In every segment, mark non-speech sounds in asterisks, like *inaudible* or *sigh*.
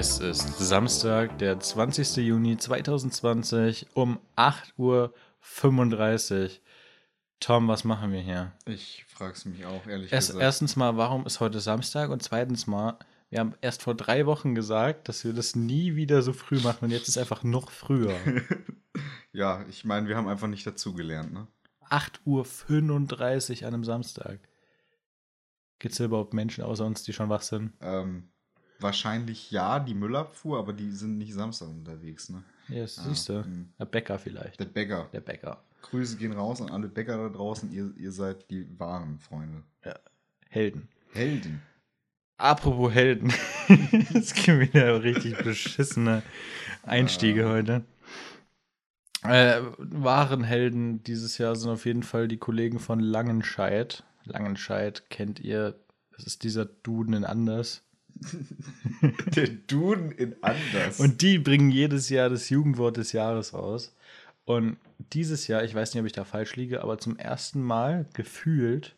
Es ist Samstag, der 20. Juni 2020 um 8.35 Uhr. Tom, was machen wir hier? Ich frag's mich auch, ehrlich Erst, gesagt. erstens mal, warum ist heute Samstag? Und zweitens mal, wir haben erst vor drei Wochen gesagt, dass wir das nie wieder so früh machen und jetzt ist einfach noch früher. *laughs* ja, ich meine, wir haben einfach nicht dazugelernt, ne? 8.35 Uhr an einem Samstag. Gibt es überhaupt Menschen außer uns, die schon wach sind? Ähm, wahrscheinlich ja, die Müllabfuhr, aber die sind nicht Samstag unterwegs, ne? Ja, das Ah, siehst du. hm. Der Bäcker vielleicht. Der Bäcker. Der Bäcker. Grüße gehen raus an alle Bäcker da draußen. Ihr, ihr seid die wahren Freunde. Helden. Helden. Apropos Helden. *laughs* Es gibt wieder richtig beschissene Einstiege Ah. heute. Äh, wahren Helden dieses Jahr sind auf jeden Fall die Kollegen von Langenscheid. Langenscheid kennt ihr. Das ist dieser Duden in Anders. *laughs* Der Duden in Anders. Und die bringen jedes Jahr das Jugendwort des Jahres raus. Und dieses Jahr, ich weiß nicht, ob ich da falsch liege, aber zum ersten Mal gefühlt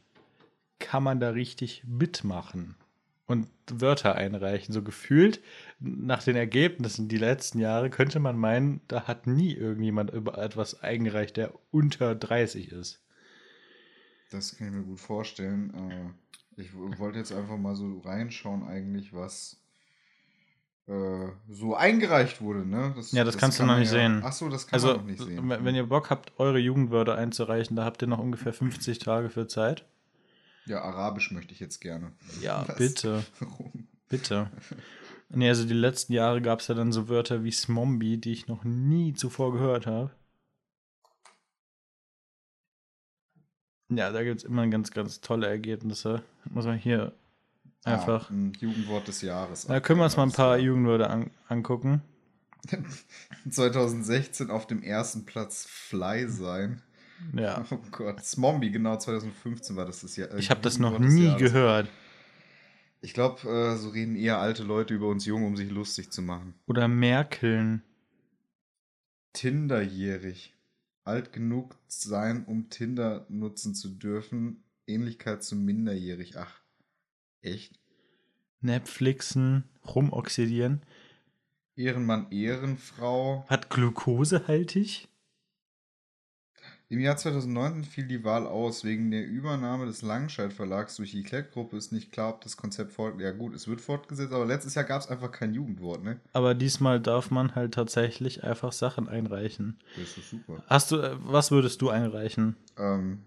kann man da richtig mitmachen und Wörter einreichen. So gefühlt nach den Ergebnissen die letzten Jahre könnte man meinen, da hat nie irgendjemand über etwas eingereicht, der unter 30 ist. Das kann ich mir gut vorstellen. Ich wollte jetzt einfach mal so reinschauen, eigentlich, was äh, so eingereicht wurde, ne? Ja, das kannst du kann noch man nicht ja, sehen. Ach so, das kann Also, man noch nicht sehen. wenn ihr Bock habt, eure Jugendwörter einzureichen, da habt ihr noch ungefähr 50 Tage für Zeit. Ja, Arabisch möchte ich jetzt gerne. Ja, Was? bitte. Warum? Bitte. Nee, also die letzten Jahre gab es ja dann so Wörter wie Smombi, die ich noch nie zuvor gehört habe. Ja, da gibt es immer ganz, ganz tolle Ergebnisse. Muss man hier einfach. Ah, ein Jugendwort des Jahres. da können wir uns mal ein paar Jugendwörter an, angucken. *laughs* klar. 2016 auf dem ersten Platz Fly sein. Ja. Oh Gott. Smombi, genau, 2015 war das das Jahr. äh, Ich habe das noch nie gehört. Ich glaube, äh, so reden eher alte Leute über uns Jungen, um sich lustig zu machen. Oder Merkeln. Tinderjährig. Alt genug sein, um Tinder nutzen zu dürfen. Ähnlichkeit zu minderjährig. Ach, echt? Netflixen, rumoxidieren. Ehrenmann, Ehrenfrau. Hat glukosehaltig? Im Jahr 2019 fiel die Wahl aus. Wegen der Übernahme des Langenscheid Verlags durch die Klett-Gruppe ist nicht klar, ob das Konzept folgt. Ja gut, es wird fortgesetzt, aber letztes Jahr gab es einfach kein Jugendwort, ne? Aber diesmal darf man halt tatsächlich einfach Sachen einreichen. Das ist super. Hast du, äh, was würdest du einreichen? Ähm,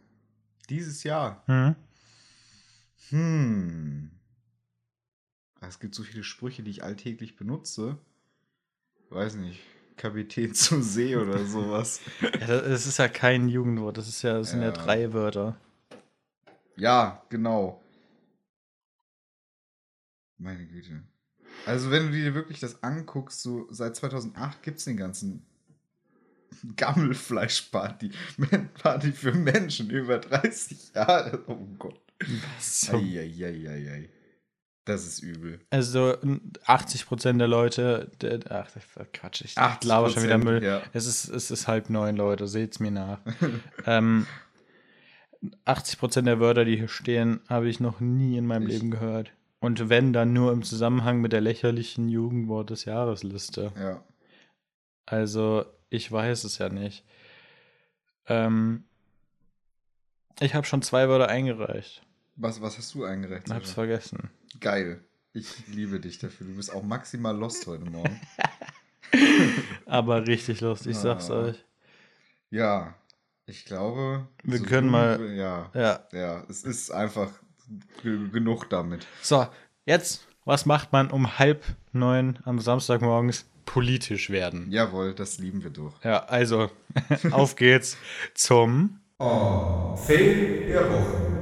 dieses Jahr. Hm? Hm. Es gibt so viele Sprüche, die ich alltäglich benutze. Weiß nicht. Kapitän *laughs* zur See oder sowas. Ja, das ist ja kein Jugendwort, das ist ja, das sind ja, Ja. drei Wörter. ja, genau. Meine Güte. Also, wenn du dir wirklich das anguckst, so seit 2008 gibt es den ganzen *laughs* Gammelfleischparty. *laughs* Party für Menschen über 30 Jahre. Oh Gott. So. Eieieiei. Das ist übel. Also 80% der Leute, der, ach Quatsch, ich 80%, laber schon wieder Müll. ja. Es, ist, es ist halb neun, Leute, seht's mir nach. *laughs* ähm, 80% der Wörter, die hier stehen, habe ich noch nie in meinem Ich- Leben gehört. Und wenn, dann nur im Zusammenhang mit der lächerlichen Jugendwort des Jahresliste. Ja. Also, ich weiß es ja nicht. Ähm, ich habe schon zwei Wörter eingereicht. Was, was hast du eingereicht? Hab's Sascha? vergessen. Geil. Ich liebe dich dafür. Du bist auch maximal lost heute Morgen. *laughs* Aber richtig lustig, ich sag's Ah. euch. Ja, ich glaube. Wir können mal- Ja, Ja. ja, es ist einfach ge- genug damit. So, jetzt, was macht man um halb neun am Samstagmorgens politisch werden? Jawohl, das lieben wir doch. Ja, also, *laughs* auf geht's zum, Fail der Woche.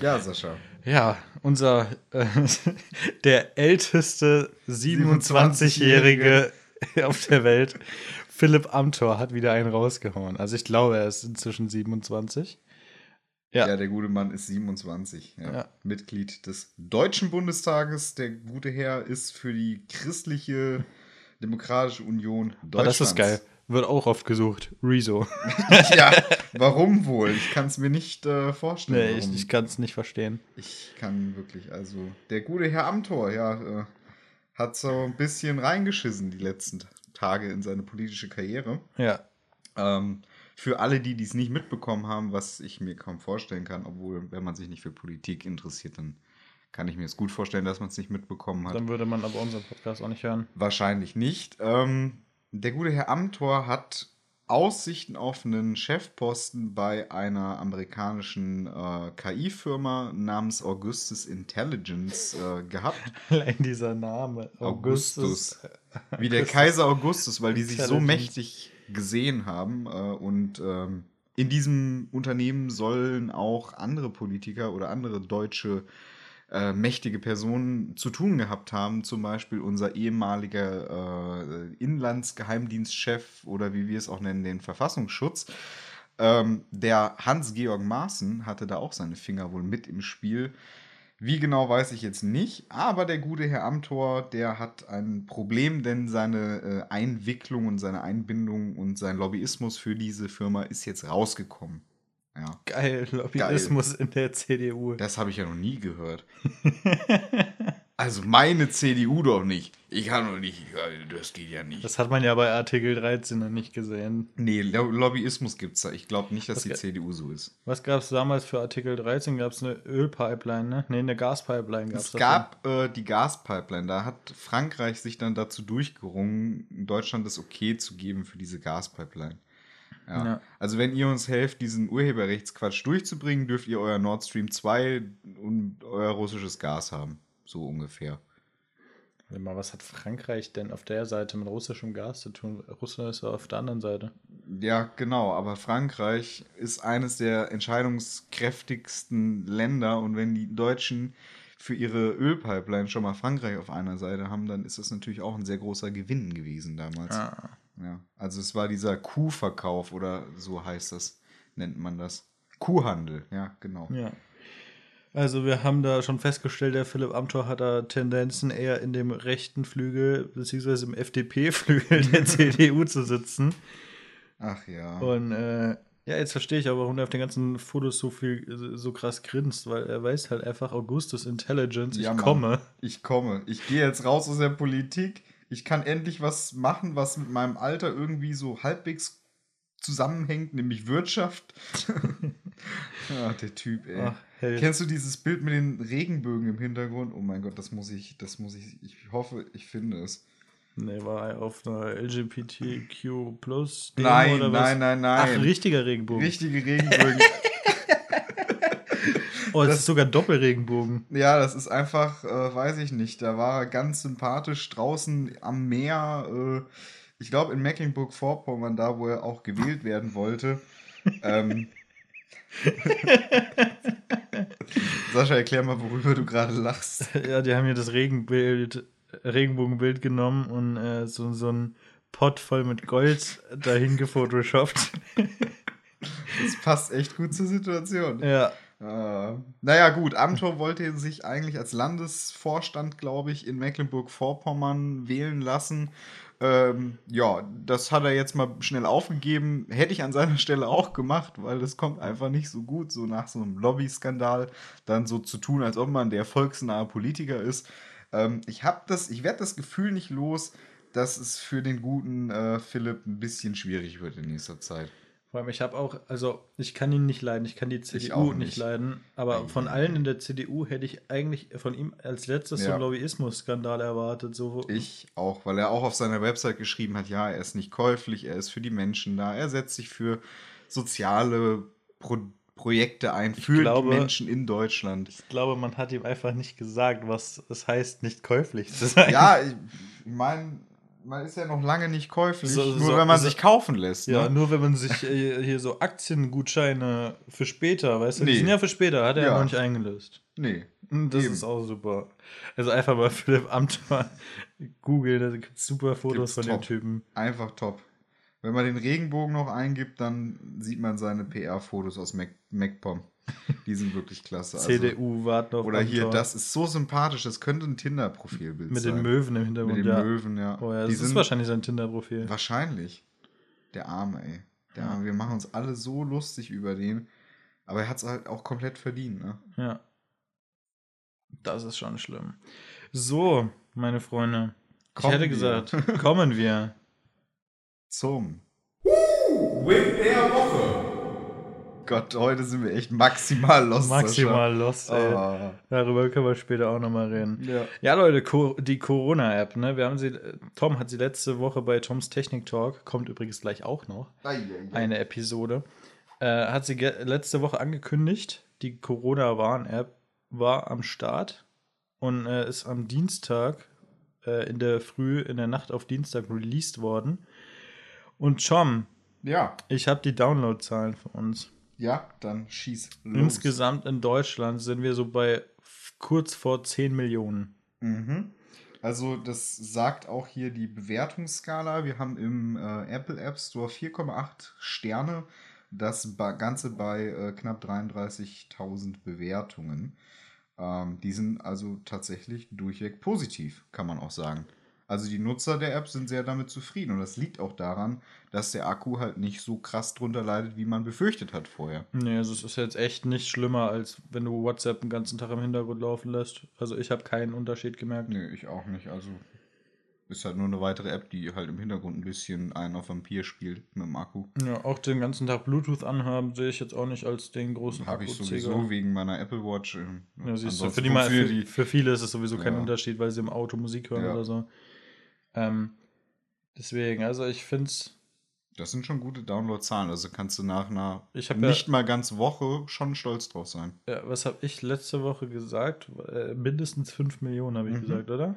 Ja, Sascha. Ja, unser, äh, *laughs* der älteste 27-Jährige auf der Welt, Philipp Amthor, hat wieder einen rausgehauen. Also ich glaube, er ist inzwischen 27. Ja. Ja. der gute Mann ist 27. Ja. Ja. Mitglied des Deutschen Bundestages. Der gute Herr ist für die christliche Demokratische Union Deutschlands. Aber das ist geil. Wird auch oft gesucht. Rezo. *laughs* ja, *laughs* warum wohl? Ich kann es mir nicht äh, vorstellen. Nee, ich, ich kann es nicht verstehen. Ich kann wirklich, also der gute Herr Amthor, ja, äh, hat so ein bisschen reingeschissen die letzten Tage in seine politische Karriere. Ja. Ähm, für alle, die dies nicht mitbekommen haben, was ich mir kaum vorstellen kann, obwohl, wenn man sich nicht für Politik interessiert, dann kann ich mir es gut vorstellen, dass man es nicht mitbekommen hat. Dann würde man aber unseren Podcast auch nicht hören. Wahrscheinlich nicht. Ähm, der gute Herr Amthor hat Aussichten auf einen Chefposten bei einer amerikanischen äh, KI-Firma namens Augustus Intelligence äh, gehabt. *laughs* Allein dieser Name. Augustus. Wie der Kaiser Augustus, weil die sich so mächtig gesehen haben. Äh, und ähm, in diesem Unternehmen sollen auch andere Politiker oder andere deutsche äh, mächtige Personen zu tun gehabt haben. Zum Beispiel unser ehemaliger äh, Inlandsgeheimdienstchef oder wie wir es auch nennen, den Verfassungsschutz. Ähm, der Hans-Georg Maaßen hatte da auch seine Finger wohl mit im Spiel. Wie genau weiß ich jetzt nicht, aber der gute Herr Amthor, der hat ein Problem, denn seine äh, Einwicklung und seine Einbindung und sein Lobbyismus für diese Firma ist jetzt rausgekommen. Ja, Geil, Lobbyismus in der CDU. das habe ich ja noch nie gehört. *laughs* Also meine CDU doch nicht. Ich kann doch nicht, das geht ja nicht. Das hat man ja bei Artikel 13 noch nicht gesehen. nee, Lo- Lobbyismus gibt es da. Ich glaube nicht, dass Was die CDU so ist. Was gab es damals für Artikel 13? Gab es eine Ölpipeline, ne? Ne, eine Gaspipeline gab es. Es gab äh, die Gaspipeline. Da hat Frankreich sich dann dazu durchgerungen, Deutschland das Okay zu geben für diese Gaspipeline. Ja. Ja. Also wenn ihr uns helft, diesen Urheberrechtsquatsch durchzubringen, dürft ihr euer Nord Stream 2 und euer russisches Gas haben. So ungefähr. Warte mal, was hat Frankreich denn auf der Seite mit russischem Gas zu tun? Russland ist ja auf der anderen Seite. Ja, genau, aber Frankreich ist eines der entscheidungskräftigsten Länder und wenn die Deutschen für ihre Ölpipeline schon mal Frankreich auf einer Seite haben, dann ist das natürlich auch ein sehr großer Gewinn gewesen damals. Ah. Ja, also es war dieser Kuhverkauf oder so heißt das, nennt man das. Kuhhandel, ja, genau. Ja. Also wir haben da schon festgestellt, der Philipp Amthor hat da Tendenzen eher in dem rechten Flügel, beziehungsweise im FDP-Flügel *laughs* der CDU zu sitzen. Ach ja. Und äh, ja, jetzt verstehe ich auch, warum der auf den ganzen Fotos so viel, so krass grinst, weil er weiß halt einfach Augustus Intelligence, ich Ja, Mann. komme. Ich komme. Ich gehe jetzt raus aus der Politik. Ich kann endlich was machen, was mit meinem Alter irgendwie so halbwegs zusammenhängt, nämlich Wirtschaft. *laughs* ah, der Typ, ey. Ach, Held. Kennst du dieses Bild mit den Regenbögen im Hintergrund? Oh mein Gott, das muss ich, das muss ich, ich hoffe, ich finde es. Nee, war er auf einer LGBTQ Plus Nein, oder was? nein, nein, Ach, nein. richtiger Regenbogen. Richtige Regenbögen. *laughs* oh, es das- ist sogar Doppelregenbogen. ja, das ist einfach, äh, weiß ich nicht. Da war er ganz sympathisch draußen am Meer. Äh, ich glaube in Mecklenburg-Vorpommern, da wo er auch gewählt werden wollte. ähm, *laughs* Sascha, erklär mal, worüber du gerade lachst. Ja, die haben hier das Regenbild, Regenbogenbild genommen und äh, so, so ein Pot voll mit Gold dahin gefotoshoppt. Das passt echt gut zur Situation. ja. Äh, naja, gut, Amthor wollte sich eigentlich als Landesvorstand, glaube ich, in Mecklenburg-Vorpommern wählen lassen. Ähm, ja, das hat er jetzt mal schnell aufgegeben. Hätte ich an seiner Stelle auch gemacht, weil das kommt einfach nicht so gut, so nach so einem Lobby-Skandal dann so zu tun, als ob man der volksnahe Politiker ist. Ähm, ich habe das, ich werde das Gefühl nicht los, dass es für den guten äh, Philipp ein bisschen schwierig wird in nächster Zeit. Vor allem, ich habe auch, also ich kann ihn nicht leiden, ich kann die CDU nicht. nicht. leiden, aber von allen in der CDU hätte ich eigentlich von ihm als letztes so Ja. einen Lobbyismus-Skandal erwartet. So, Ich auch, weil er auch auf seiner Website geschrieben hat, ja, er ist nicht käuflich, er ist für die Menschen da, er setzt sich für soziale Pro Projekte ein, für glaube- die Menschen in Deutschland. Ich glaube, man hat ihm einfach nicht gesagt, was es heißt, nicht käuflich zu sein. Ja, ich meine, man ist ja noch lange nicht käuflich, So- nur so- wenn man so- sich kaufen lässt. Ja, ne? nur wenn man sich äh, hier so Aktiengutscheine für später, weißt du, Nee. die sind ja für später, hat er ja, Ja. noch nicht eingelöst. Nee. Und Das Eben. ist auch super. Also einfach mal *laughs* Philipp Amthor googeln, da gibt es super Fotos Gibt's von top. dem Typen. Einfach top. Wenn man den Regenbogen noch eingibt, dann sieht man seine PR-Fotos aus Mac MacPom. *laughs* Die sind wirklich klasse. Also- CDU warten auf Oder hier, das ist so sympathisch, das könnte ein Tinder-Profilbild mit sein. den Möwen im Hintergrund. Mit den ja. Möwen, ja. Oh ja, Die das ist sind- wahrscheinlich sein Tinder-Profil. Wahrscheinlich. Der Arme, ey. Der. Arme. Wir machen uns alle so lustig über den. Aber er hat es halt auch komplett verdient, ne? Ja. Das ist schon schlimm. So, meine Freunde. Kommen ich hätte wir. gesagt, *laughs* kommen wir. Zum. Win der Woche. Gott, heute sind wir echt maximal lost. Maximal lost, ey. Ah. Darüber können wir später auch nochmal reden. Ja. Ja, Leute, Co die Corona-App, ne? Wir haben sie, Tom hat sie letzte Woche bei Toms Technik Talk, kommt übrigens gleich auch noch, Ei, ei, ei. eine Episode, äh, hat sie letzte Woche angekündigt. Die Corona-Warn-App war am Start und äh, ist am Dienstag äh, in der Früh, in der Nacht auf Dienstag released worden. Und Tom, Ja, ich habe die Downloadzahlen für uns. Ja, dann schieß los. Insgesamt in Deutschland sind wir so bei kurz vor 10 Millionen. Mhm. Also das sagt auch hier die Bewertungsskala. Wir haben im äh, Apple App Store 4,8 Sterne. Das Ganze bei äh, knapp 33.000 Bewertungen. Ähm, die sind also tatsächlich durchweg positiv, kann man auch sagen. Also die Nutzer der App sind sehr damit zufrieden. Und das liegt auch daran, dass der Akku halt nicht so krass drunter leidet, wie man befürchtet hat vorher. Nee, also es ist jetzt echt nicht schlimmer, als wenn du WhatsApp den ganzen Tag im Hintergrund laufen lässt. Also ich habe keinen Unterschied gemerkt. Nö, ich auch nicht. Also ist halt nur eine weitere App, die halt im Hintergrund ein bisschen einen auf Vampir spielt mit dem Akku. Ja, auch den ganzen Tag Bluetooth anhaben sehe ich jetzt auch nicht als den großen Habe ich sowieso wegen meiner Apple Watch. ähm, Ja, siehst du, für, die für, für viele ist es sowieso kein Ja. Unterschied, weil sie im Auto Musik hören Ja. oder so. Ähm, deswegen, also ich finde es, Das sind schon gute Download-Zahlen. Also kannst du nach einer nicht mal ganz Woche schon stolz drauf sein. ja, was habe ich letzte Woche gesagt? Äh, mindestens 5 Millionen habe ich Mhm. gesagt, oder?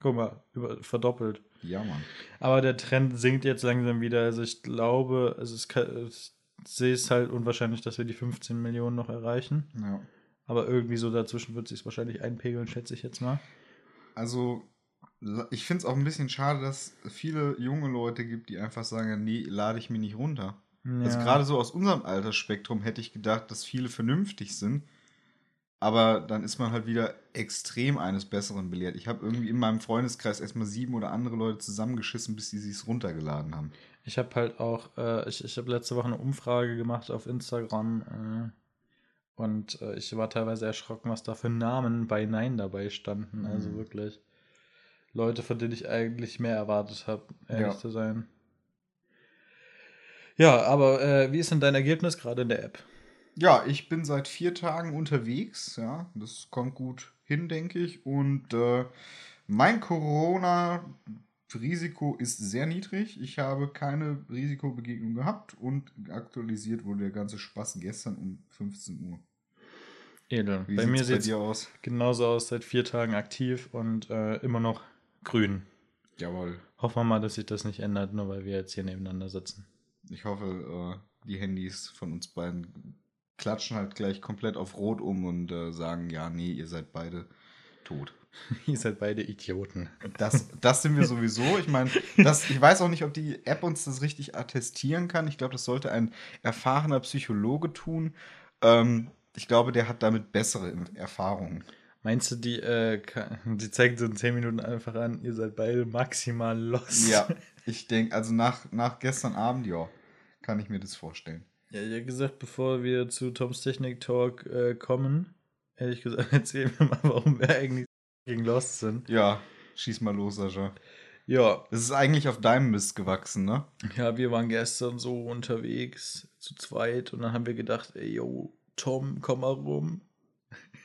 Guck mal, über, verdoppelt. Ja, Mann. Aber der Trend sinkt jetzt langsam wieder. Also ich glaube, also ich sehe es halt unwahrscheinlich, dass wir die 15 Millionen noch erreichen. Ja. Aber irgendwie so dazwischen wird es sich wahrscheinlich einpegeln, schätze ich jetzt mal. Also, ich finde es auch ein bisschen schade, dass es viele junge Leute gibt, die einfach sagen, nee, lade ich mir nicht runter. Also Ja. gerade so aus unserem Altersspektrum hätte ich gedacht, dass viele vernünftig sind. Aber dann ist man halt wieder extrem eines Besseren belehrt. Ich habe irgendwie in meinem Freundeskreis erstmal sieben oder andere Leute zusammengeschissen, bis die sich runtergeladen haben. Ich habe halt auch, äh, ich, ich habe letzte Woche eine Umfrage gemacht auf Instagram äh, und äh, ich war teilweise erschrocken, was da für Namen bei Nein dabei standen. Also Mhm. wirklich Leute, von denen ich eigentlich mehr erwartet habe, ehrlich Ja. zu sein. Ja, aber äh, wie ist denn dein Ergebnis gerade in der App? Ja, ich bin seit vier Tagen unterwegs. Ja, das kommt gut hin, denke ich. Und äh, mein Corona-Risiko ist sehr niedrig. Ich habe keine Risikobegegnung gehabt und aktualisiert wurde der ganze Spaß gestern um 15 Uhr. Edel. Wie bei mir sieht es genauso aus, seit vier Tagen aktiv und äh, immer noch grün. Jawohl. Hoffen wir mal, dass sich das nicht ändert, nur weil wir jetzt hier nebeneinander sitzen. Ich hoffe, äh, die Handys von uns beiden klatschen halt gleich komplett auf Rot um und äh, sagen, ja, nee, ihr seid beide tot. *laughs* Ihr seid beide Idioten. Das, das sind wir sowieso. Ich meine, ich weiß auch nicht, ob die App uns das richtig attestieren kann. Ich glaube, das sollte ein erfahrener Psychologe tun. Ähm, ich glaube, der hat damit bessere Erfahrungen. Meinst du, die, äh, die zeigt so in 10 Minuten einfach an, ihr seid beide maximal lost? Ja, *laughs* ich denke, also nach, nach gestern Abend, ja, kann ich mir das vorstellen. Ja, ich habe gesagt, bevor wir zu Toms Technik Talk äh, kommen, ehrlich gesagt, *laughs* erzählen wir mal, warum wir eigentlich gegen Lost sind. Ja, schieß mal los, Sascha. Ja, Das ist eigentlich auf deinem Mist gewachsen, ne? ja, wir waren gestern so unterwegs zu zweit und dann haben wir gedacht, ey, yo, Tom, komm mal rum.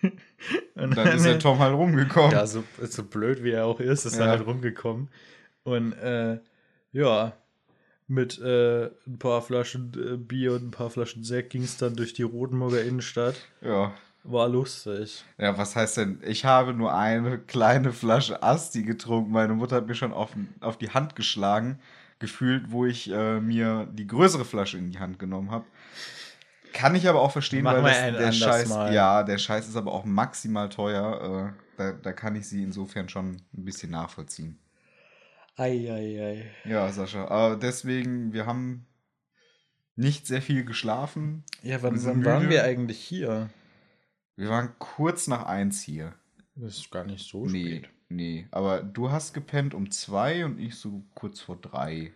*laughs* und Dann ist der Tom halt rumgekommen. Ja, so, so blöd wie er auch ist, ist er Ja. halt rumgekommen. Und äh, ja, mit äh, ein paar Flaschen äh, Bier und ein paar Flaschen Sekt ging es dann durch die Rotenburger Innenstadt. ja. War lustig. Ja, was heißt denn? Ich habe nur eine kleine Flasche Asti getrunken. Meine Mutter hat mir schon auf, auf die Hand geschlagen, gefühlt, wo ich äh, mir die größere Flasche in die Hand genommen habe. Kann ich aber auch verstehen, Machen weil das, der Scheiß, Mal. ja, der Scheiß ist aber auch maximal teuer. Äh, da, da kann ich sie insofern schon ein bisschen nachvollziehen. Eieiei. Ja, Sascha. Aber deswegen, wir haben nicht sehr viel geschlafen. Ja, Wir wann, wann waren wir eigentlich hier? Wir waren kurz nach eins hier. Das ist gar nicht so nee, spät. nee. Aber du hast gepennt um zwei und ich so kurz vor drei.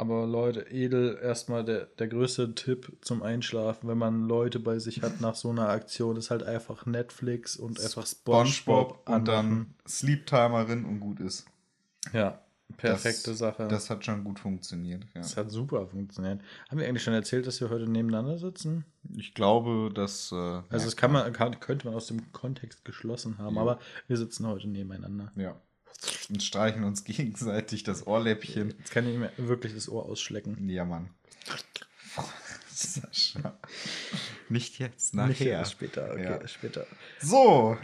Aber Leute, edel, erstmal der, der größte Tipp zum Einschlafen, wenn man Leute bei sich hat nach so einer Aktion, ist halt einfach Netflix und einfach SpongeBob SpongeBob und dann. Sleep Timerin und gut ist. Ja, perfekte das, Sache. Das hat schon gut funktioniert. Ja. Das hat super funktioniert. Haben wir eigentlich schon erzählt, dass wir heute nebeneinander sitzen? Ich glaube, dass. Äh, Also das kann man, kann, könnte man aus dem Kontext geschlossen haben, Ja. aber wir sitzen heute nebeneinander. Ja. Und streichen uns gegenseitig das Ohrläppchen. Jetzt kann ich mir wirklich das Ohr ausschlecken. Ja, Mann. *laughs* Sascha. Nicht jetzt, Nicht nachher. erst später, okay, Ja. später. So.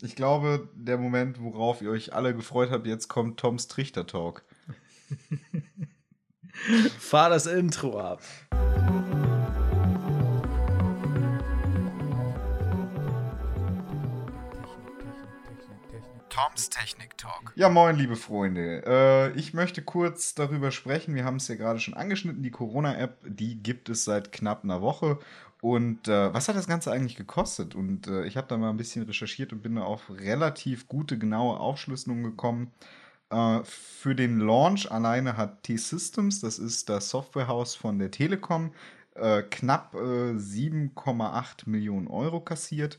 Ich glaube, der Moment, worauf ihr euch alle gefreut habt, jetzt kommt Toms Trichter-Talk. *laughs* Fahr das Intro ab. Toms Technik Talk. Ja, moin, liebe Freunde. Äh, ich möchte kurz darüber sprechen. Wir haben es ja gerade schon angeschnitten. Die Corona-App, die gibt es seit knapp einer Woche. Und äh, was hat das Ganze eigentlich gekostet? Und äh, ich habe da mal ein bisschen recherchiert und bin da auf relativ gute, genaue Aufschlüsselungen gekommen. Äh, für den Launch alleine hat T-Systems, das ist das Softwarehaus von der Telekom, äh, knapp äh, 7,8 Millionen Euro kassiert.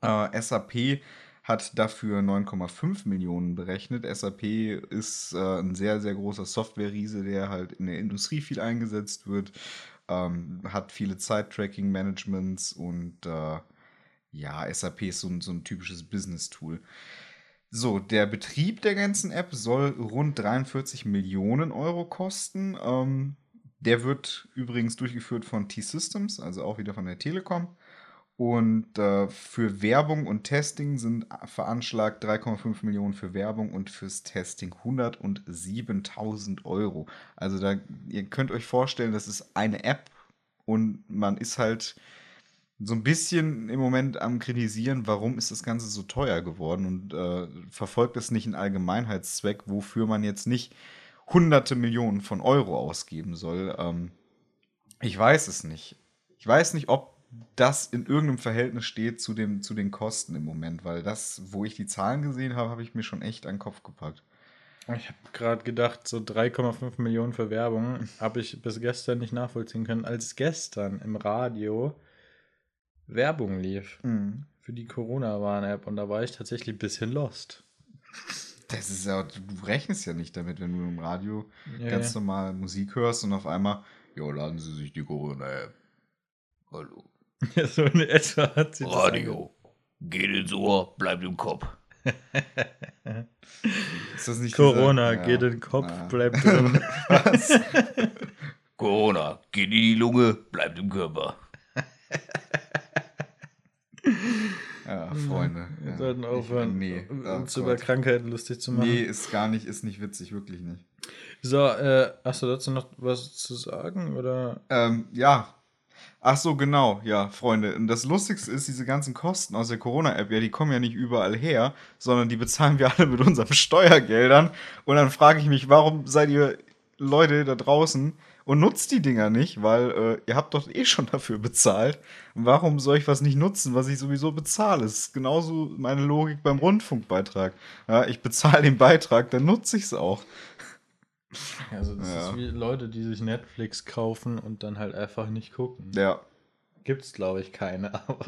Äh, SAP hat dafür 9,5 Millionen berechnet. SAP ist äh, ein sehr, sehr großer Software-Riese, der halt in der Industrie viel eingesetzt wird, ähm, hat viele Zeit-Tracking-Managements und äh, ja, SAP ist so ein, so ein typisches Business-Tool. So, der Betrieb der ganzen App soll rund 43 Millionen Euro kosten. Ähm, der wird übrigens durchgeführt von T-Systems, also auch wieder von der Telekom. Und äh, für Werbung und Testing sind veranschlagt 3,5 Millionen für Werbung und fürs Testing 107.000 Euro. Also da, ihr könnt euch vorstellen, das ist eine App und man ist halt so ein bisschen im Moment am kritisieren, warum ist das Ganze so teuer geworden und äh, verfolgt es nicht einen Allgemeinheitszweck, wofür man jetzt nicht hunderte Millionen von Euro ausgeben soll. Ähm, ich weiß es nicht. Ich weiß nicht, ob das in irgendeinem Verhältnis steht zu, dem, zu den Kosten im Moment, weil das, wo ich die Zahlen gesehen habe, habe ich mir schon echt an den Kopf gepackt. Ich habe gerade gedacht, so 3,5 Millionen für Werbung habe ich bis gestern nicht nachvollziehen können, als gestern im Radio Werbung lief für die Corona-Warn-App und da war ich tatsächlich ein bisschen lost. Das ist ja, du rechnest ja nicht damit, wenn du im Radio Ja, ganz ja. normal Musik hörst und auf einmal, jo, laden Sie sich die Corona-App. Hallo. Ja, *laughs* so in etwa hat sie das Radio. Geht ins Ohr, bleibt im Kopf. *laughs* Ist das nicht Corona, dieser- geht ja. in den Kopf, Ja. bleibt drin. *laughs* Was? Corona, geht in die Lunge, bleibt im Körper. Ja, Freunde. Wir ja. sollten aufhören, Ich, nee, oh uns Gott. über Krankheiten lustig zu machen. Nee, ist gar nicht, ist nicht witzig, wirklich nicht. So, äh, hast du dazu noch was zu sagen? Oder? Ähm, ja. Ach so, genau, ja, Freunde. Und das Lustigste ist, diese ganzen Kosten aus der Corona-App, ja, die kommen ja nicht überall her, sondern die bezahlen wir *laughs* alle mit unseren Steuergeldern. Und dann frage ich mich, warum seid ihr Leute da draußen und nutzt die Dinger nicht? Weil äh, ihr habt doch eh schon dafür bezahlt. Warum soll ich was nicht nutzen, was ich sowieso bezahle? Das ist genauso meine Logik beim Rundfunkbeitrag. Ja, ich bezahle den Beitrag, dann nutze ich es auch. *laughs* Also, das Ja. ist wie Leute, die sich Netflix kaufen und dann halt einfach nicht gucken. Ja, Gibt's, glaube ich, keine, *laughs* aber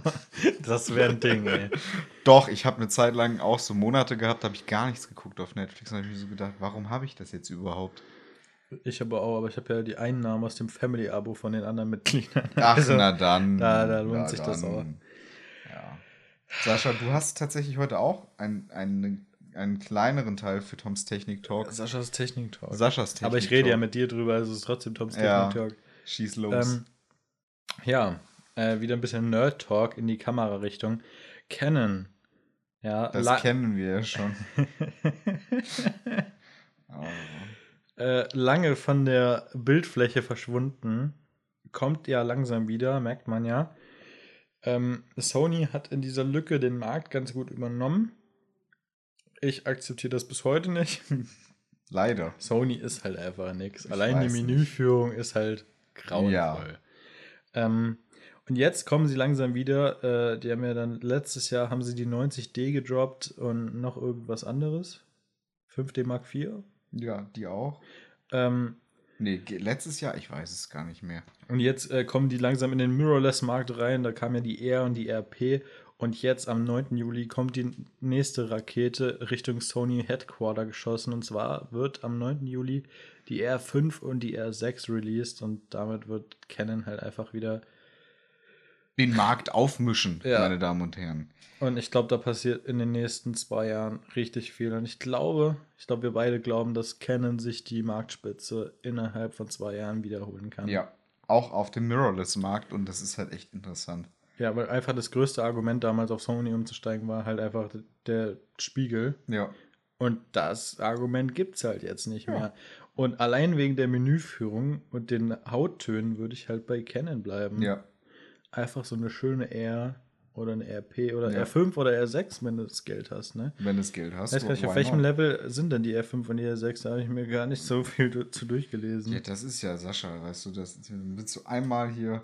das wäre ein Ding, ey. *laughs* Doch, ich habe eine Zeit lang auch so Monate gehabt, habe ich gar nichts geguckt auf Netflix. Und habe ich mir so gedacht, warum habe ich das jetzt überhaupt? Ich aber auch, aber ich habe ja die Einnahmen aus dem Family-Abo von den anderen Mitgliedern. Ach, Also, na dann. da- da lohnt sich das auch. Ja. Sascha, du hast tatsächlich heute auch einen, einen, einen kleineren Teil für Toms Technik Talk. Saschas Technik-Talk. Saschas Technik aber ich rede ja Talk. mit dir drüber, also es ist trotzdem Toms Ja. Technik-Talk. Schieß los. Ähm, ja, äh, wieder ein bisschen Nerd-Talk in die Kamerarichtung. Canon. Ja, das la- kennen wir ja *laughs* schon. Oh. äh, lange von der Bildfläche verschwunden. Kommt ja langsam wieder, merkt man ja. Ähm, Sony hat in dieser Lücke den Markt ganz gut übernommen. Ich akzeptiere das bis heute nicht. *laughs* Leider. Sony ist halt einfach nix. Ich Allein die weiß nicht. Menüführung ist halt grauenvoll. Ja. Ähm, und jetzt kommen sie langsam wieder. Äh, die haben ja dann letztes Jahr haben sie die 90D gedroppt und noch irgendwas anderes. 5D Mark IV. Ja, die auch. Ähm, Nee, letztes Jahr, ich weiß es gar nicht mehr. Und jetzt äh, kommen die langsam in den Mirrorless-Markt rein. Da kam ja die R und die RP. Und jetzt am 9. Juli kommt die nächste Rakete Richtung Sony Headquarter geschossen. Und zwar wird am 9. Juli die R5 und die R6 released. Und damit wird Canon halt einfach wieder. Den Markt aufmischen, Ja. meine Damen und Herren. Und ich glaube, da passiert in den nächsten zwei Jahren richtig viel. Und ich glaube, ich glaube, wir beide glauben, dass Canon sich die Marktspitze innerhalb von zwei Jahren wiederholen kann. Ja, auch auf dem Mirrorless-Markt und das ist halt echt interessant. Ja, weil einfach das größte Argument damals auf Sony umzusteigen war halt einfach der Spiegel. Ja. Und das Argument gibt es halt jetzt nicht Ja. mehr. Und allein wegen der Menüführung und den Hauttönen würde ich halt bei Canon bleiben. Ja. Einfach so eine schöne R oder eine RP oder Ja. R5 oder R6, wenn du das Geld hast, ne? Wenn du das Geld hast. Weiß gar nicht, auf welchem not? Level sind denn die R5 und die R6? Da habe ich mir gar nicht so viel du- zu durchgelesen. Ja, das ist ja Sascha, weißt du, das willst du einmal hier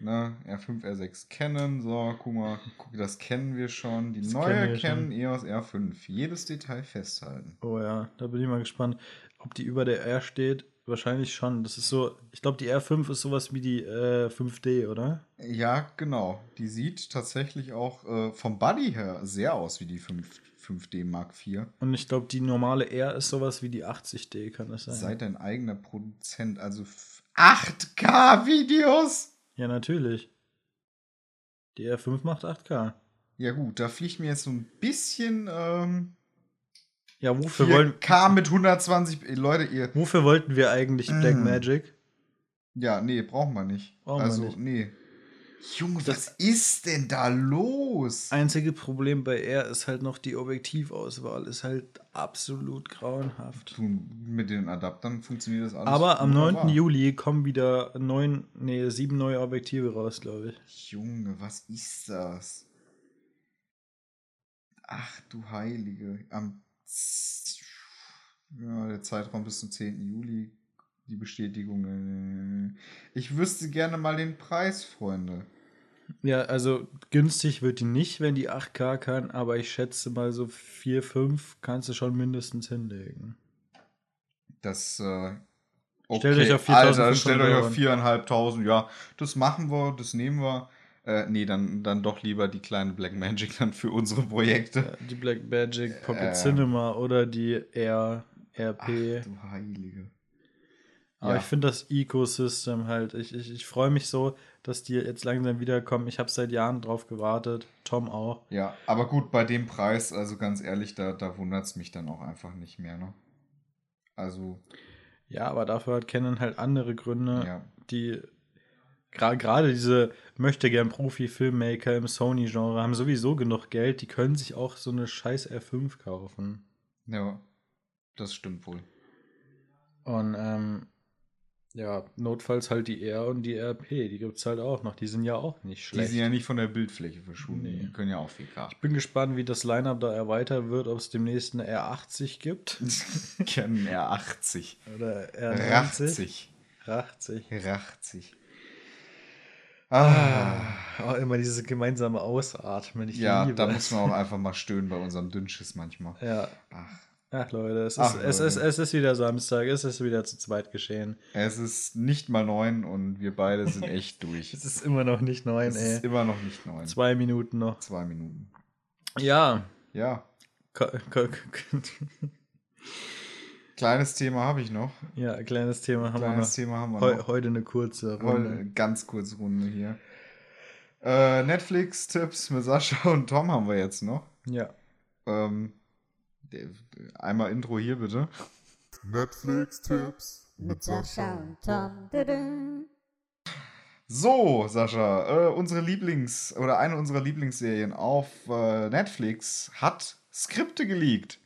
ne, R5, R6 kennen. So, guck mal, guck, das kennen wir schon. Die Das neue kennen kennen. EOS R5. Jedes Detail festhalten. Oh ja, da bin ich mal gespannt, ob die über der R steht. Wahrscheinlich schon. Das ist so, ich glaube, die R5 ist sowas wie die äh, 5D, oder? Ja, genau. Die sieht tatsächlich auch äh, vom Buddy her sehr aus wie die 5, 5D Mark IV. Und ich glaube, die normale R ist sowas wie die 80D, kann das sein? Sei dein eigener Produzent, also f- 8K-Videos. Ja, natürlich. Die R5 macht 8K. Ja gut, da fliegt mir jetzt so ein bisschen ähm, Ja, wofür, wollen, 4K mit 120. Ey, Leute, ihr. wofür wollten wir eigentlich Mm. Blackmagic? Ja, nee, brauchen wir nicht. Brauchen wir also, nicht. nee. Junge, Das- was ist denn da los? Einzige Problem bei R ist halt noch die Objektivauswahl. Ist halt absolut grauenhaft. Mit den Adaptern funktioniert das alles. Aber am 9. wunderbar. Juli kommen wieder neun, nee, sieben neue Objektive raus, glaube ich. Junge, was ist das? Ach du Heilige. Am ja, der Zeitraum bis zum 10. Juli. Die Bestätigung. äh, Ich wüsste gerne mal den Preis, Freunde. Ja, also günstig wird die nicht, wenn die 8K kann, aber ich schätze mal so 4, 5 kannst du schon mindestens hinlegen. Das, äh, Stellt euch auf 4.500 Alter, stellt euch auf 4.500. Ja, das machen wir, das nehmen wir. Äh, nee, dann, dann doch lieber die kleine Black Magic dann für unsere Projekte. Die Black Magic, Pocket Äh. Cinema oder die R, RP. Ach du Heilige. Aber Ja. ich finde das Ecosystem halt, ich, ich, ich freue mich so, dass die jetzt langsam wiederkommen. Ich habe seit Jahren drauf gewartet, Tom auch. Ja, aber gut, bei dem Preis, also ganz ehrlich, da, da wundert es mich dann auch einfach nicht mehr, ne? Also, Ja, aber dafür hat Canon halt andere Gründe, ja. die gerade diese möchte gern Profi-Filmmaker im Sony-Genre haben sowieso genug Geld, die können sich auch so eine scheiß R5 kaufen. Ja, das stimmt wohl. Und ähm, ja, notfalls halt die R und die RP, die gibt es halt auch noch. Die sind ja auch nicht Die schlecht. sind ja nicht von der Bildfläche verschwunden. Nee. Die können ja auch 4K. ich bin gespannt, wie das Line-Up da erweitert wird, ob es demnächst eine R80 gibt. *laughs* Kennen R80. Oder R90. 80. 80. R80. Ah. Oh, immer dieses gemeinsame Ausatmen. Ich Ja, liebe da es. muss man auch *laughs* einfach mal stöhnen bei unserem Dünnschiss manchmal. Ja. Ach, Ach Leute, es ist, Ach, es, ist, Leute. es ist wieder Samstag, es ist wieder zu zweit geschehen. es ist nicht mal neun und wir beide sind *laughs* echt durch. Es ist immer noch nicht neun, Es ey. ist immer noch nicht neun. Zwei Minuten noch. Zwei Minuten. Ja. Ja, ko- *laughs* kleines Thema habe ich noch. Ja, kleines Thema haben Kleines wir noch. Thema haben wir Heu, noch. heute eine kurze Heute Runde. eine ganz kurze Runde hier. Äh, Netflix-Tipps mit Sascha und Tom haben wir jetzt noch. Ja. Ähm, einmal Intro hier bitte. Netflix-Tipps mit Sascha und Tom. So, Sascha, äh, unsere Lieblings- oder eine unserer Lieblingsserien auf äh, Netflix hat Skripte geleakt.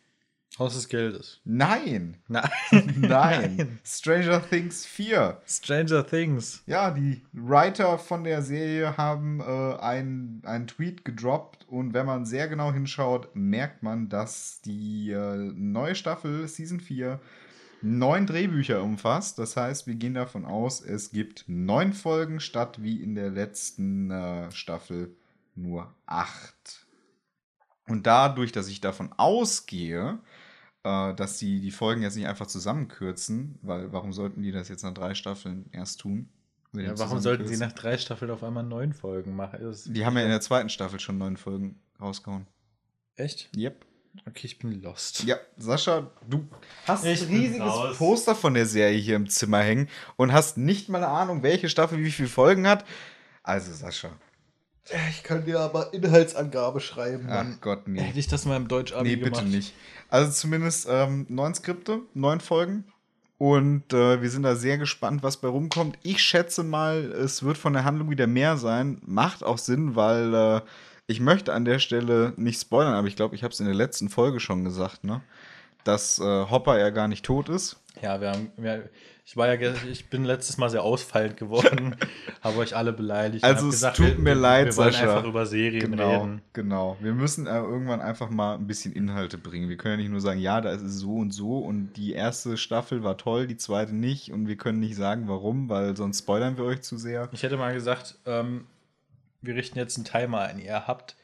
Haus des Geldes. *laughs* Nein, Nein. nein. Stranger Things 4. Stranger Things. Ja, die Writer von der Serie haben äh, einen Tweet gedroppt und wenn man sehr genau hinschaut, merkt man, dass die äh, neue Staffel Season 4 neun Drehbücher umfasst. Das heißt, wir gehen davon aus, es gibt neun Folgen statt wie in der letzten äh, Staffel nur acht. Und dadurch, dass ich davon ausgehe, äh, dass sie die Folgen jetzt nicht einfach zusammenkürzen, weil warum sollten die das jetzt nach drei Staffeln erst tun? Ja, warum sollten sie nach drei Staffeln auf einmal neun Folgen machen? Das- Die haben ja in der zweiten Staffel schon neun Folgen rausgehauen. Echt? Yep. Okay, ich bin lost. Ja, Sascha, du hast Ich ein riesiges. Poster von der Serie hier im Zimmer hängen und hast nicht mal eine Ahnung, welche Staffel wie viele Folgen hat. Also, Sascha. Ich kann dir aber Inhaltsangabe schreiben. Ach Mann. Gott, nee. Hätte ich das mal im Deutsch-Abi Nee, gemacht. bitte nicht. Also zumindest ähm, neun Skripte, neun Folgen. Und äh, wir sind da sehr gespannt, was bei rumkommt. Ich schätze mal, es wird von der Handlung wieder mehr sein. Macht auch Sinn, weil äh, ich möchte an der Stelle nicht spoilern, aber ich glaube, ich habe es in der letzten Folge schon gesagt, ne? Dass äh, Hopper ja gar nicht tot ist. Ja, wir haben, wir, ich war ja, ich bin letztes Mal sehr ausfallend geworden, *laughs* habe euch alle beleidigt. Also es gesagt, tut mir wir, leid, wir wollen Sascha. einfach über Serien Genau, reden. genau. Wir müssen äh, irgendwann einfach mal ein bisschen Inhalte bringen. Wir können ja nicht nur sagen, ja, da ist es so und so und die erste Staffel war toll, die zweite nicht und wir können nicht sagen, warum, weil sonst spoilern wir euch zu sehr. Ich hätte mal gesagt, ähm, wir richten jetzt einen Timer ein. Ihr habt,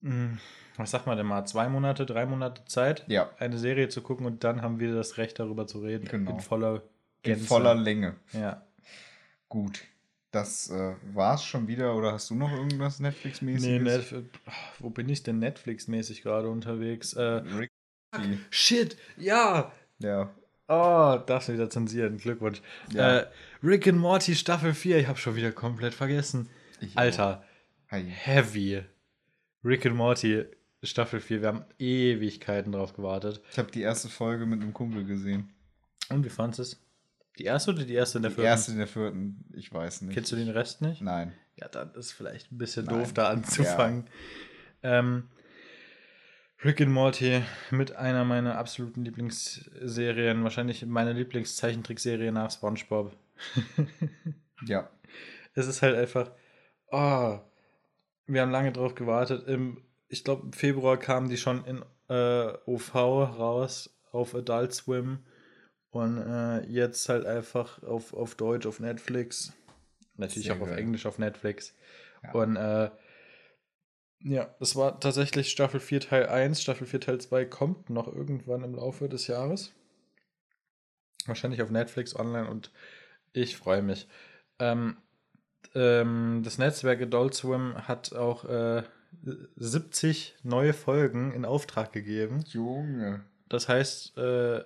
mh, was sagt man denn mal, zwei Monate, drei Monate Zeit, Ja. eine Serie zu gucken und dann haben wir das Recht, darüber zu reden. Genau. In voller In Gänze. voller Länge. Ja. Gut. Das äh, war's schon wieder oder hast du noch irgendwas Nee, Netflix-mäßiges? Netf wo bin ich denn Netflix-mäßig gerade unterwegs? Äh, Rick. shit, ja. Ja. Oh, darfst du wieder zensieren. Glückwunsch. Ja. Äh, Rick and Morty Staffel 4, ich habe schon wieder komplett vergessen. Ich Alter, heavy. Rick and Morty Staffel 4, wir haben Ewigkeiten drauf gewartet. Ich habe die erste Folge mit einem Kumpel gesehen. Und wie fandest du es? Die erste oder die erste in der Die vierten? erste in der vierten, ich weiß nicht. Kennst du den Rest nicht? Nein. Ja, dann ist vielleicht ein bisschen Nein. doof, da anzufangen. Ähm, Rick and Morty mit einer meiner absoluten Lieblingsserien, wahrscheinlich meine Lieblingszeichentrickserie nach SpongeBob. *laughs* Ja. Es ist halt einfach, oh, wir haben lange drauf gewartet. Im, ich glaube, im Februar kamen die schon in äh, OV raus auf Adult Swim und äh, jetzt halt einfach auf, auf Deutsch auf Netflix. Natürlich Sehr auch auf geil. Englisch auf Netflix. Ja. Und äh, ja, das war tatsächlich Staffel 4 Teil 1. Staffel 4 Teil 2 kommt noch irgendwann im Laufe des Jahres. Wahrscheinlich auf Netflix online und ich freue mich. Ähm, ähm, das Netzwerk Adult Swim hat auch äh, 70 neue Folgen in Auftrag gegeben. Junge. Das heißt, äh,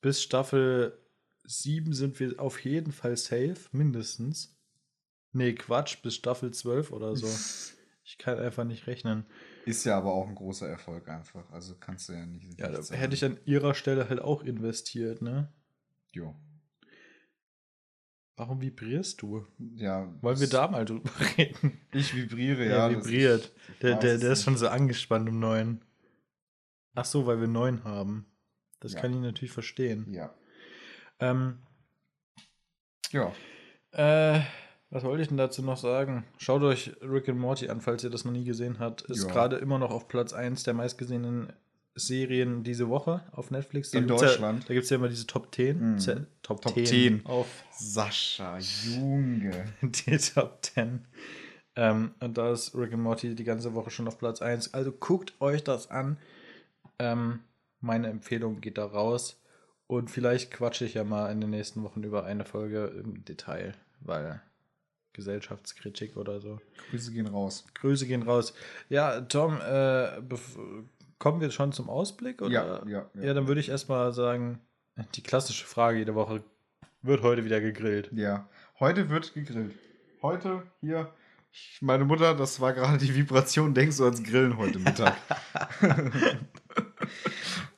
bis Staffel 7 sind wir auf jeden Fall safe, mindestens. Nee, Quatsch, bis Staffel 12 oder so. *laughs* Ich kann einfach nicht rechnen. Ist ja aber auch ein großer Erfolg einfach. Also kannst du ja nicht. Ja, da hätte ich an ihrer Stelle halt auch investiert, ne? Jo. Warum vibrierst du? Ja. Wollen wir da mal drüber *laughs* reden? Ich vibriere, Ja, das- vibriert. ich Der, der, der ist schon so angespannt im neuen. Ach so, weil wir neun haben. Das Ja. kann ich natürlich verstehen. Ja. Ähm, Ja. Äh, was wollte ich denn dazu noch sagen? Schaut euch Rick and Morty an, falls ihr das noch nie gesehen habt. Ist Ja. gerade immer noch auf Platz 1 der meistgesehenen Serien diese Woche auf Netflix. In gibt's Deutschland? Ja, da gibt es ja immer diese Top 10. Mhm. Ze- Top, Top 10, 10. auf Sascha, Junge. *laughs* die Top 10. Ähm, und da ist Rick and Morty die ganze Woche schon auf Platz 1. Also guckt euch das an. Ähm, meine Empfehlung geht da raus. Und vielleicht quatsche ich ja mal in den nächsten Wochen über eine Folge im Detail, weil Gesellschaftskritik oder so. Grüße gehen raus. Grüße gehen raus. Ja, Tom, äh, kommen wir schon zum Ausblick? Oder? Ja, ja, ja. Ja, dann würde ich erstmal sagen, die klassische Frage jede Woche, wird heute wieder gegrillt? Ja. Heute wird gegrillt. Heute hier. Meine Mutter, das war gerade die Vibration, denkst du ans Grillen heute Mittag. *laughs*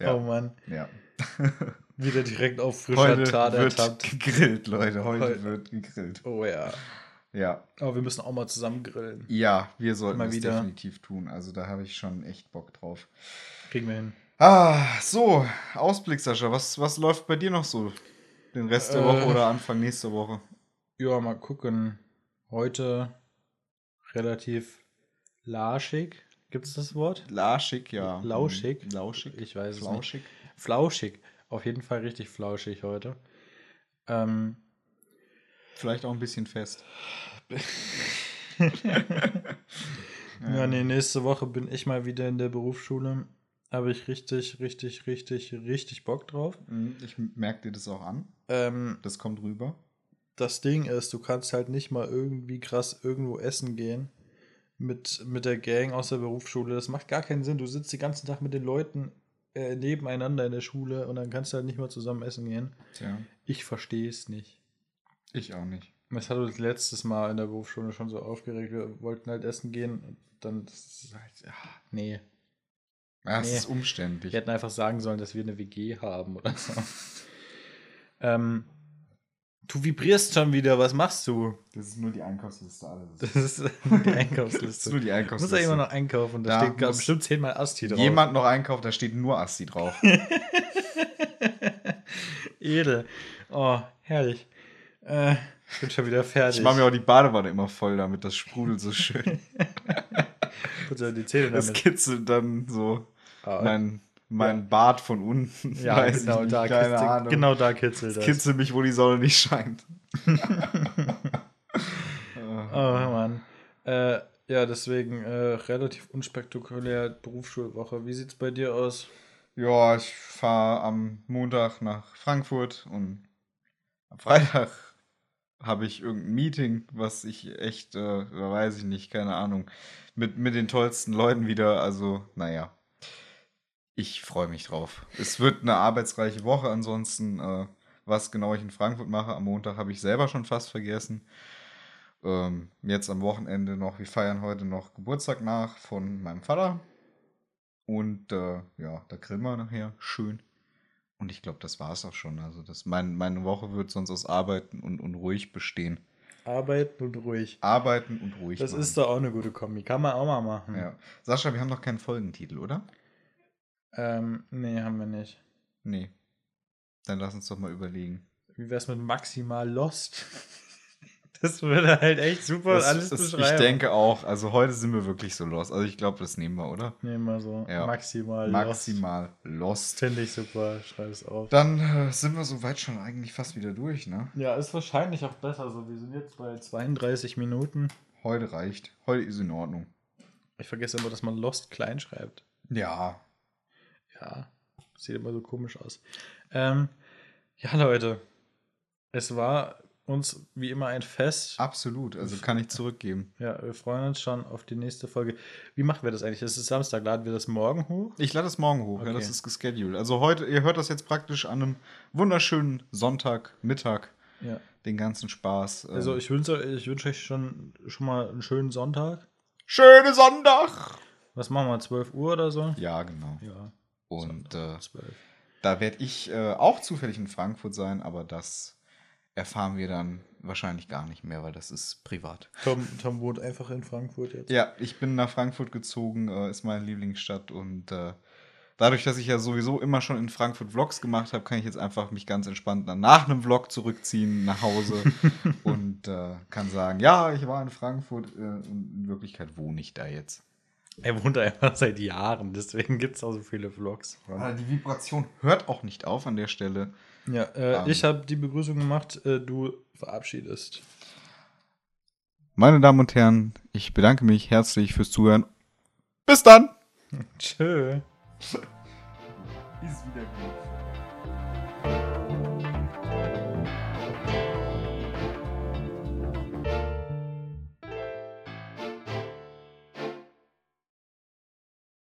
ja. Oh Mann, ja. wieder direkt auf frischer Heute Tat wird ertappt. gegrillt, Leute. Heute, Heute. wird gegrillt. Oh ja. Ja. Aber wir müssen auch mal zusammen grillen. Ja, wir sollten Mal das wieder. definitiv tun. Also da habe ich schon echt Bock drauf. Kriegen wir hin. Ah, so, Ausblick, Sascha. Was, was läuft bei dir noch so? Den Rest der Äh. Woche oder Anfang nächster Woche? Ja, mal gucken. Heute relativ larschig. Gibt es das Wort? Lauschig, ja. Lauschig? Hm, Lauschig. Ich weiß es nicht. Flauschig. Flauschig. Auf jeden Fall richtig flauschig heute. Ähm, Vielleicht auch ein bisschen fest. *laughs* ja, nee, nächste Woche bin ich mal wieder in der Berufsschule. Habe ich richtig, richtig, richtig, richtig Bock drauf. Mhm, Ich merke dir das auch an. Ähm, Das kommt rüber. das Ding ist, du kannst halt nicht mal irgendwie krass irgendwo essen gehen mit, mit der Gang aus der Berufsschule. Das macht gar keinen Sinn. Du sitzt den ganzen Tag mit den Leuten äh, nebeneinander in der Schule und dann kannst du halt nicht mal zusammen essen gehen. Tja, Ich verstehe es nicht. Ich auch nicht. Das hat uns letztes Mal in der Berufsschule schon so aufgeregt. Wir wollten halt essen gehen und dann, das ist halt, ja, nee. Ja, es Nee. ist umständlich. Wir hätten einfach sagen sollen, dass wir eine WG haben oder so. ähm, du vibrierst schon wieder, was machst du? Das ist nur die Einkaufsliste alles. Das ist die Das Einkaufsliste. ist nur die Einkaufsliste. *laughs* ja immer noch einkaufen. Da, Da steht muss bestimmt zehnmal Asti drauf. Jemand noch einkauft, da steht nur Asti drauf. *laughs* Edel. Oh, herrlich. Äh, ich bin schon wieder fertig. Ich mache mir auch die Badewanne immer voll, damit das sprudelt so schön. *laughs* Putze die Zähne Das damit. kitzelt dann so Ah, mein, mein Bart von unten. ja, Weiß genau, ich nicht, da keine kitzelt, Ahnung. genau da kitzelt das. Kitzelt mich, wo die Sonne nicht scheint. *laughs* Oh Mann. Äh, ja, deswegen äh, relativ unspektakulär Berufsschulwoche. Wie sieht's bei dir aus? Ja, ich fahre am Montag nach Frankfurt und am Freitag habe ich irgendein Meeting, was ich echt, äh, weiß ich nicht, keine Ahnung, mit, mit den tollsten Leuten wieder. Also, naja, ich freue mich drauf. Es wird eine arbeitsreiche Woche. Ansonsten, äh, was genau ich in Frankfurt mache am Montag, habe ich selber schon fast vergessen. Ähm, jetzt am Wochenende noch, wir feiern heute noch Geburtstag nach von meinem Vater. Und äh, ja, da grillen wir nachher schön. Und ich glaube, das war es auch schon. Also das, mein, meine Woche wird sonst aus Arbeiten und, und ruhig bestehen. Arbeiten und ruhig. Arbeiten und ruhig. Das machen. ist doch auch eine gute Kombi. Kann man auch mal machen. Ja. Sascha, wir haben noch keinen Folgentitel, oder? Ähm, nee, haben wir nicht. Nee. Dann lass uns doch mal überlegen. Wie wär's mit maximal Lost? *laughs* Das würde halt echt super Das- alles das, beschreiben. ich denke auch, also heute sind wir wirklich so lost. Also ich glaube, das nehmen wir, oder? Nehmen wir so. Ja. Maximal, Maximal Lost. lost. Finde ich super. Schreib es auf. Dann äh, sind wir soweit schon eigentlich fast wieder durch, ne? Ja, ist wahrscheinlich auch besser so. Wir sind jetzt bei 32 Minuten. Heute reicht. Heute ist in Ordnung. Ich vergesse immer, dass man Lost klein schreibt. Ja. Ja, sieht immer so komisch aus. Ähm, ja, Leute. Es war uns wie immer ein Fest. Absolut. Also kann ich zurückgeben. Ja, wir freuen uns schon auf die nächste Folge. Wie machen wir das eigentlich? Es ist Samstag, laden wir das morgen hoch? Ich lade es morgen hoch, ja, Okay. das ist gescheduled. Also heute, ihr hört das jetzt praktisch an einem wunderschönen Sonntagmittag, Ja. den ganzen Spaß. Also Ähm, ich wünsche ich wünsche euch schon, schon mal einen schönen Sonntag. schöne Sonntag! Was machen wir? 12 Uhr oder so? Ja, genau. Ja. Und äh, 12. da werde ich äh, auch zufällig in Frankfurt sein, aber das erfahren wir dann wahrscheinlich gar nicht mehr, weil das ist privat. Tom, Tom wohnt einfach in Frankfurt jetzt. Ja, ich bin nach Frankfurt gezogen, äh, ist meine Lieblingsstadt und äh, dadurch, dass ich ja sowieso immer schon in Frankfurt Vlogs gemacht habe, kann ich jetzt einfach mich ganz entspannt nach einem Vlog zurückziehen nach Hause *laughs* und äh, kann sagen, ja, ich war in Frankfurt äh, und in Wirklichkeit wohne ich da jetzt. Er wohnt da einfach seit Jahren, deswegen gibt es auch so viele Vlogs. Aber die Vibration hört auch nicht auf an der Stelle. Ja, äh, Ähm. ich habe die Begrüßung gemacht, äh, du verabschiedest. Meine Damen und Herren, ich bedanke mich herzlich fürs Zuhören. Bis dann! *laughs* Tschö. *laughs* Ist wieder gut.